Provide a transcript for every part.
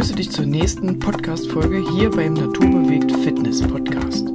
Begrüße dich zur nächsten Podcast-Folge hier beim Naturbewegt Fitness Podcast.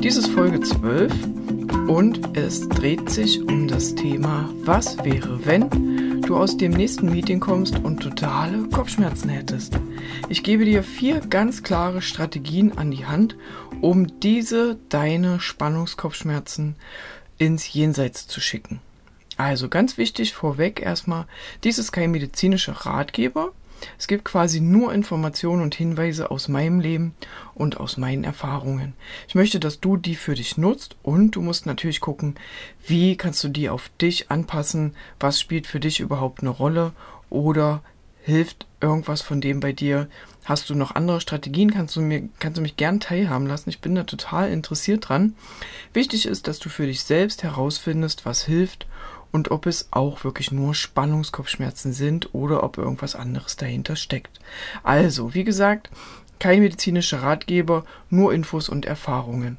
Dies ist Folge 12 und es dreht sich um das Thema, was wäre, wenn du aus dem nächsten Meeting kommst und totale Kopfschmerzen hättest. Ich gebe dir vier ganz klare Strategien an die Hand, um diese deine Spannungskopfschmerzen ins Jenseits zu schicken. Also ganz wichtig vorweg erstmal, dies ist kein medizinischer Ratgeber. Es gibt quasi nur Informationen und Hinweise aus meinem Leben und aus meinen Erfahrungen. Ich möchte, dass du die für dich nutzt und du musst natürlich gucken, wie kannst du die auf dich anpassen, was spielt für dich überhaupt eine Rolle oder hilft irgendwas von dem bei dir. Hast du noch andere Strategien? Kannst du mir, kannst du mich gern teilhaben lassen? Ich bin da total interessiert dran. Wichtig ist, dass du für dich selbst herausfindest, was hilft und ob es auch wirklich nur Spannungskopfschmerzen sind oder ob irgendwas anderes dahinter steckt. Also, wie gesagt, kein medizinischer Ratgeber, nur Infos und Erfahrungen.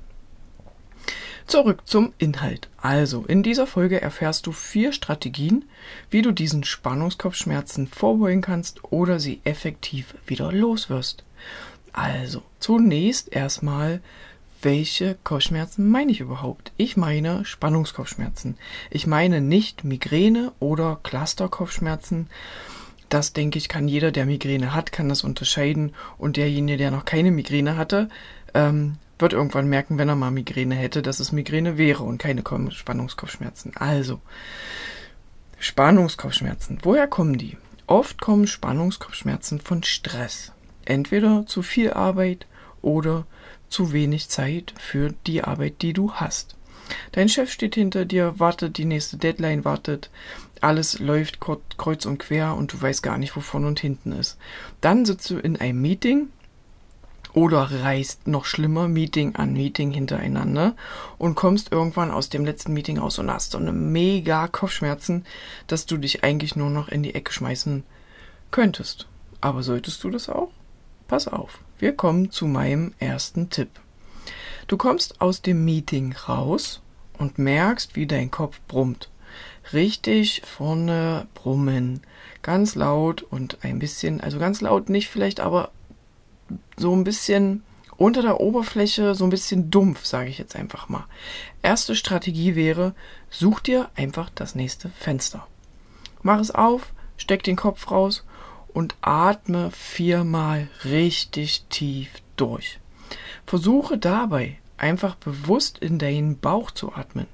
Zurück zum Inhalt. Also, in dieser Folge erfährst du vier Strategien, wie du diesen Spannungskopfschmerzen vorbeugen kannst oder sie effektiv wieder loswirst. Also, zunächst erstmal welche Kopfschmerzen meine ich überhaupt? Ich meine Spannungskopfschmerzen. Ich meine nicht Migräne oder Clusterkopfschmerzen. Das denke ich, kann jeder, der Migräne hat, kann das unterscheiden. Und derjenige, der noch keine Migräne hatte, ähm, wird irgendwann merken, wenn er mal Migräne hätte, dass es Migräne wäre und keine Spannungskopfschmerzen. Also, Spannungskopfschmerzen. Woher kommen die? Oft kommen Spannungskopfschmerzen von Stress. Entweder zu viel Arbeit oder zu wenig Zeit für die Arbeit, die du hast. Dein Chef steht hinter dir, wartet, die nächste Deadline wartet, alles läuft kreuz und quer und du weißt gar nicht, wo vorne und hinten ist. Dann sitzt du in einem Meeting oder reist noch schlimmer Meeting an Meeting hintereinander und kommst irgendwann aus dem letzten Meeting raus und hast so eine mega Kopfschmerzen, dass du dich eigentlich nur noch in die Ecke schmeißen könntest. Aber solltest du das auch? Pass auf, wir kommen zu meinem ersten Tipp. Du kommst aus dem Meeting raus und merkst, wie dein Kopf brummt. Richtig vorne brummen. Ganz laut und ein bisschen, also ganz laut nicht vielleicht, aber so ein bisschen unter der Oberfläche, so ein bisschen dumpf, sage ich jetzt einfach mal. Erste Strategie wäre, such dir einfach das nächste Fenster. Mach es auf, steck den Kopf raus und atme viermal richtig tief durch. Versuche dabei einfach bewusst in deinen Bauch zu atmen.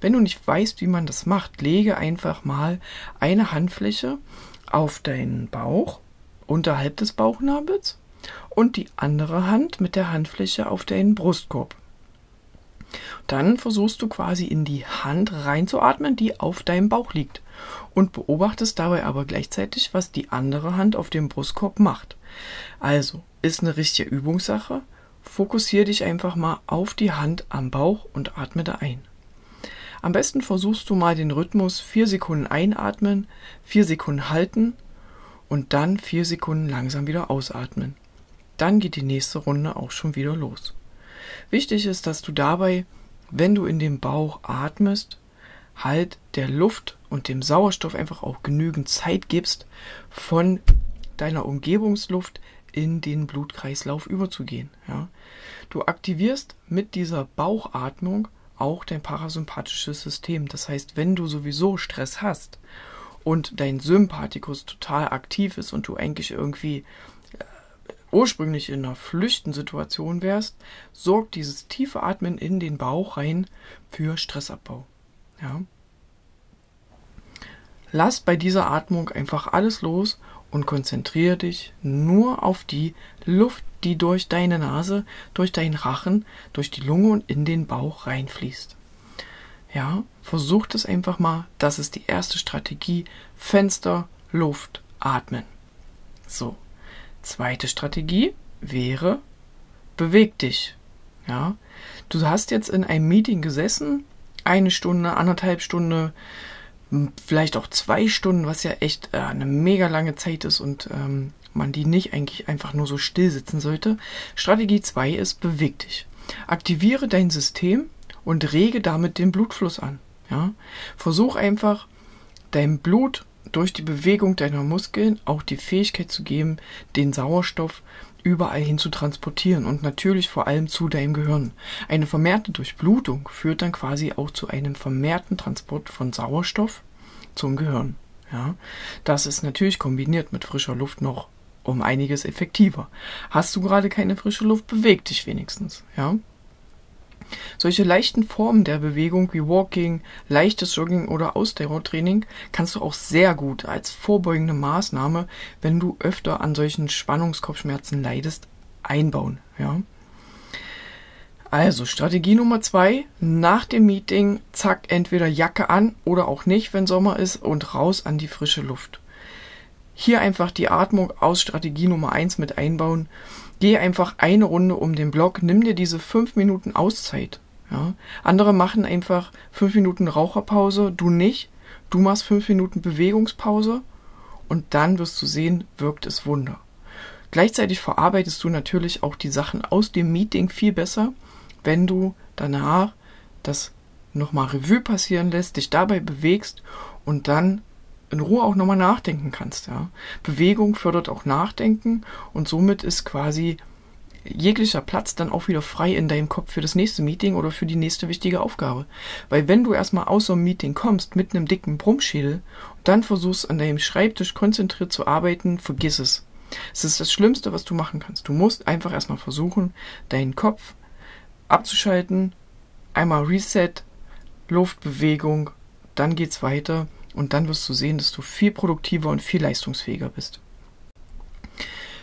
Wenn du nicht weißt, wie man das macht, lege einfach mal eine Handfläche auf deinen Bauch unterhalb des Bauchnabels und die andere Hand mit der Handfläche auf deinen Brustkorb. Dann versuchst du quasi in die Hand reinzuatmen, die auf deinem Bauch liegt und beobachtest dabei aber gleichzeitig, was die andere Hand auf dem Brustkorb macht. Also, ist eine richtige Übungssache. Fokussiere dich einfach mal auf die Hand am Bauch und atme da ein. Am besten versuchst du mal den Rhythmus 4 Sekunden einatmen, 4 Sekunden halten und dann 4 Sekunden langsam wieder ausatmen. Dann geht die nächste Runde auch schon wieder los. Wichtig ist, dass du dabei, wenn du in den Bauch atmest, halt der Luft und dem Sauerstoff einfach auch genügend Zeit gibst, von deiner Umgebungsluft in den Blutkreislauf überzugehen. Ja. Du aktivierst mit dieser Bauchatmung auch dein parasympathisches System. Das heißt, wenn du sowieso Stress hast und dein Sympathikus total aktiv ist und du eigentlich irgendwie äh, ursprünglich in einer Flüchtensituation wärst, sorgt dieses tiefe Atmen in den Bauch rein für Stressabbau. Ja. Lass bei dieser Atmung einfach alles los und konzentriere dich nur auf die Luft, die durch deine Nase, durch deinen Rachen, durch die Lunge und in den Bauch reinfließt. Ja, versuch das einfach mal. Das ist die erste Strategie. Fenster, Luft, atmen. So. Zweite Strategie wäre, beweg dich. Ja, du hast jetzt in einem Meeting gesessen, eine Stunde, anderthalb Stunde, vielleicht auch zwei Stunden, was ja echt äh, eine mega lange Zeit ist und ähm, man die nicht eigentlich einfach nur so still sitzen sollte. Strategie 2 ist, beweg dich. Aktiviere dein System und rege damit den Blutfluss an. Ja? Versuch einfach, dein Blut durch die Bewegung deiner Muskeln auch die Fähigkeit zu geben, den Sauerstoff überall hin zu transportieren und natürlich vor allem zu deinem Gehirn. Eine vermehrte Durchblutung führt dann quasi auch zu einem vermehrten Transport von Sauerstoff zum Gehirn. Ja, das ist natürlich kombiniert mit frischer Luft noch um einiges effektiver. Hast du gerade keine frische Luft, beweg dich wenigstens. Ja, solche leichten Formen der Bewegung wie Walking, leichtes Jogging oder Ausdauertraining kannst du auch sehr gut als vorbeugende Maßnahme, wenn du öfter an solchen Spannungskopfschmerzen leidest, einbauen. Ja? Also Strategie Nummer zwei, nach dem Meeting, zack, entweder Jacke an oder auch nicht, wenn Sommer ist, und raus an die frische Luft. Hier einfach die Atmung aus Strategie Nummer eins mit einbauen Geh einfach eine Runde um den Block, nimm dir diese fünf Minuten Auszeit. Ja? Andere machen einfach fünf Minuten Raucherpause, du nicht. Du machst fünf Minuten Bewegungspause und dann wirst du sehen, wirkt es Wunder. Gleichzeitig verarbeitest du natürlich auch die Sachen aus dem Meeting viel besser, wenn du danach das nochmal Revue passieren lässt, dich dabei bewegst und dann in Ruhe auch nochmal nachdenken kannst. Ja. Bewegung fördert auch Nachdenken und somit ist quasi jeglicher Platz dann auch wieder frei in deinem Kopf für das nächste Meeting oder für die nächste wichtige Aufgabe. Weil wenn du erstmal aus so einem Meeting kommst mit einem dicken Brummschädel und dann versuchst an deinem Schreibtisch konzentriert zu arbeiten, vergiss es. Es ist das Schlimmste, was du machen kannst. Du musst einfach erstmal versuchen, deinen Kopf abzuschalten, einmal Reset, Luftbewegung, dann geht's weiter und dann wirst du sehen, dass du viel produktiver und viel leistungsfähiger bist.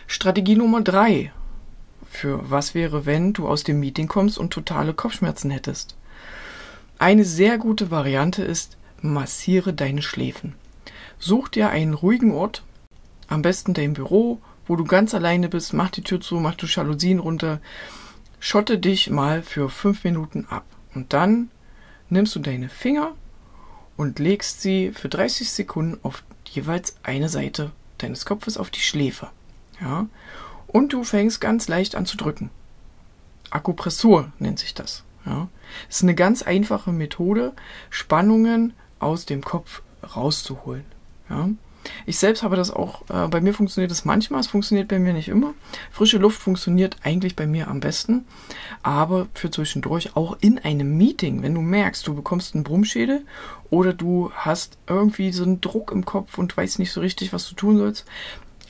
Strategie Nummer drei für was wäre, wenn du aus dem Meeting kommst und totale Kopfschmerzen hättest. Eine sehr gute Variante ist, massiere deine Schläfen. Such dir einen ruhigen Ort, am besten dein Büro, wo du ganz alleine bist, mach die Tür zu, mach die Jalousien runter, schotte dich mal für fünf Minuten ab. Und dann nimmst du deine Finger und legst sie für 30 Sekunden auf jeweils eine Seite deines Kopfes auf die Schläfe. Ja? Und du fängst ganz leicht an zu drücken. Akupressur nennt sich das. Ja? Das ist eine ganz einfache Methode, Spannungen aus dem Kopf rauszuholen. Ja? Ich selbst habe das auch, äh, bei mir funktioniert das manchmal, es funktioniert bei mir nicht immer. Frische Luft funktioniert eigentlich bei mir am besten, aber für zwischendurch auch in einem Meeting, wenn du merkst, du bekommst einen Brummschädel oder du hast irgendwie so einen Druck im Kopf und weißt nicht so richtig, was du tun sollst,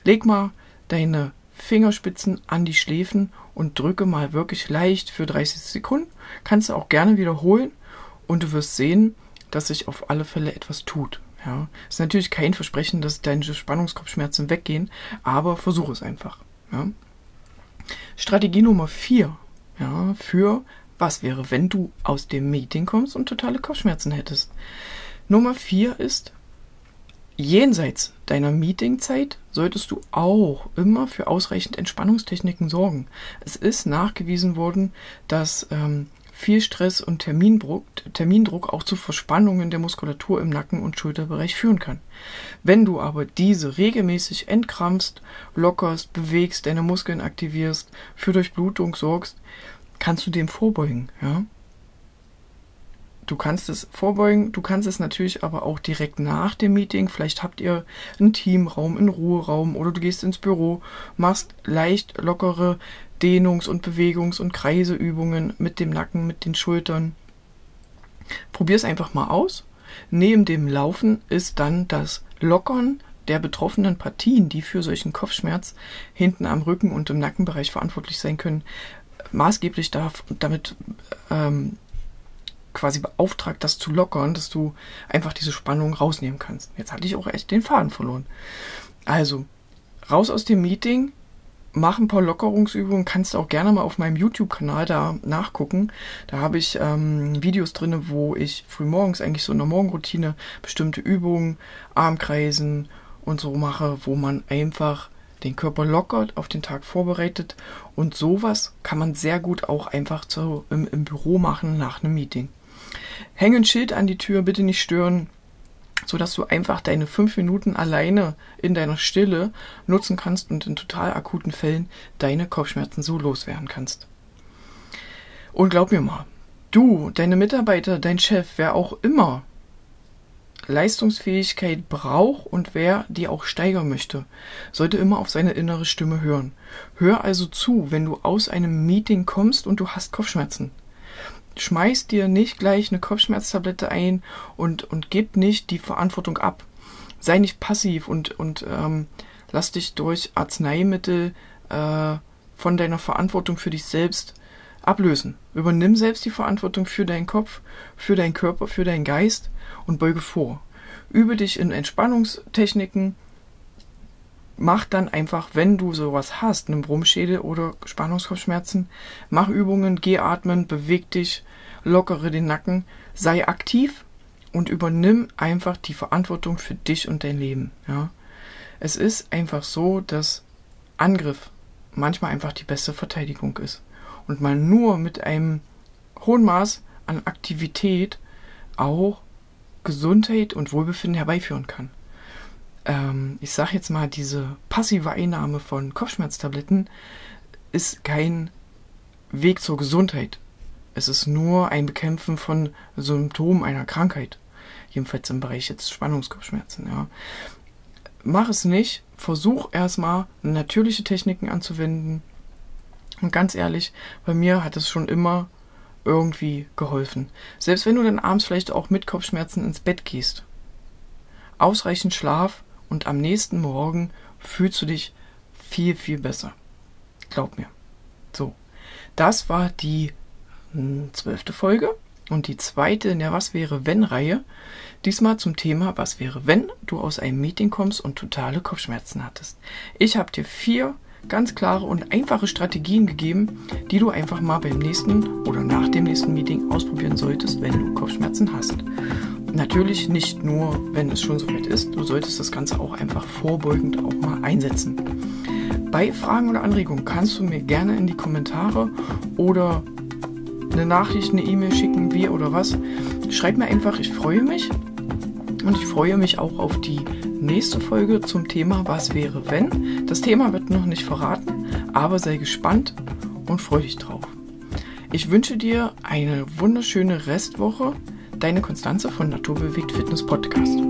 leg mal deine Fingerspitzen an die Schläfen und drücke mal wirklich leicht für 30 Sekunden. Kannst du auch gerne wiederholen und du wirst sehen, dass sich auf alle Fälle etwas tut. Ja, ist natürlich kein Versprechen, dass deine Spannungskopfschmerzen weggehen, aber versuche es einfach. Ja. Strategie Nummer 4 ja, für was wäre, wenn du aus dem Meeting kommst und totale Kopfschmerzen hättest. Nummer 4 ist, jenseits deiner Meetingzeit solltest du auch immer für ausreichend Entspannungstechniken sorgen. Es ist nachgewiesen worden, dass ähm, viel Stress und Termindruck, Termindruck auch zu Verspannungen der Muskulatur im Nacken- und Schulterbereich führen kann. Wenn du aber diese regelmäßig entkrampfst, lockerst, bewegst, deine Muskeln aktivierst, für Durchblutung sorgst, kannst du dem vorbeugen, ja. Du kannst es vorbeugen, du kannst es natürlich aber auch direkt nach dem Meeting. Vielleicht habt ihr einen Teamraum, einen Ruheraum oder du gehst ins Büro, machst leicht lockere Dehnungs- und Bewegungs- und Kreiseübungen mit dem Nacken, mit den Schultern. Probier es einfach mal aus. Neben dem Laufen ist dann das Lockern der betroffenen Partien, die für solchen Kopfschmerz hinten am Rücken und im Nackenbereich verantwortlich sein können, maßgeblich darf, damit ähm, quasi beauftragt, das zu lockern, dass du einfach diese Spannung rausnehmen kannst. Jetzt hatte ich auch echt den Faden verloren. Also, raus aus dem Meeting, mach ein paar Lockerungsübungen, kannst du auch gerne mal auf meinem YouTube-Kanal da nachgucken. Da habe ich ähm, Videos drin, wo ich frühmorgens eigentlich so in der Morgenroutine bestimmte Übungen, Armkreisen und so mache, wo man einfach den Körper lockert, auf den Tag vorbereitet und sowas kann man sehr gut auch einfach zu, im, im Büro machen nach einem Meeting. Häng ein Schild an die Tür, bitte nicht stören so dass du einfach deine fünf Minuten alleine in deiner Stille nutzen kannst und in total akuten Fällen deine Kopfschmerzen so loswerden kannst. Und glaub mir mal, du, deine Mitarbeiter, dein Chef, wer auch immer, Leistungsfähigkeit braucht und wer die auch steigern möchte, sollte immer auf seine innere Stimme hören. Hör also zu, wenn du aus einem Meeting kommst und du hast Kopfschmerzen. Schmeiß dir nicht gleich eine Kopfschmerztablette ein und, und gib nicht die Verantwortung ab. Sei nicht passiv und, und ähm, lass dich durch Arzneimittel äh, von deiner Verantwortung für dich selbst ablösen. Übernimm selbst die Verantwortung für deinen Kopf, für deinen Körper, für deinen Geist und beuge vor. Übe dich in Entspannungstechniken. Mach dann einfach, wenn du sowas hast, eine Brummschädel oder Spannungskopfschmerzen, mach Übungen, geh atmen, beweg dich, lockere den Nacken, sei aktiv und übernimm einfach die Verantwortung für dich und dein Leben. Ja? Es ist einfach so, dass Angriff manchmal einfach die beste Verteidigung ist. Und man nur mit einem hohen Maß an Aktivität auch Gesundheit und Wohlbefinden herbeiführen kann. Ähm, ich sage jetzt mal, diese passive Einnahme von Kopfschmerztabletten ist kein Weg zur Gesundheit. Es ist nur ein Bekämpfen von Symptomen einer Krankheit. Jedenfalls im Bereich jetzt Spannungskopfschmerzen. Ja. Mach es nicht. Versuch erstmal natürliche Techniken anzuwenden. Und ganz ehrlich, bei mir hat es schon immer irgendwie geholfen. Selbst wenn du dann abends vielleicht auch mit Kopfschmerzen ins Bett gehst. Ausreichend Schlaf und am nächsten Morgen fühlst du dich viel, viel besser. Glaub mir. So, das war die hm, zwölfte Folge und die zweite in der Was wäre wenn Reihe. Diesmal zum Thema Was wäre wenn du aus einem Meeting kommst und totale Kopfschmerzen hattest. Ich habe dir vier ganz klare und einfache Strategien gegeben, die du einfach mal beim nächsten oder nach dem nächsten Meeting ausprobieren solltest, wenn du Kopfschmerzen hast. Natürlich nicht nur, wenn es schon soweit ist, du solltest das Ganze auch einfach vorbeugend auch mal einsetzen. Bei Fragen oder Anregungen kannst du mir gerne in die Kommentare oder eine Nachricht, eine E-Mail schicken, wie oder was. Schreib mir einfach, ich freue mich. Und ich freue mich auch auf die nächste Folge zum Thema Was wäre wenn. Das Thema wird noch nicht verraten, aber sei gespannt und freue dich drauf. Ich wünsche dir eine wunderschöne Restwoche. Deine Konstanze von Naturbewegt Fitness Podcast.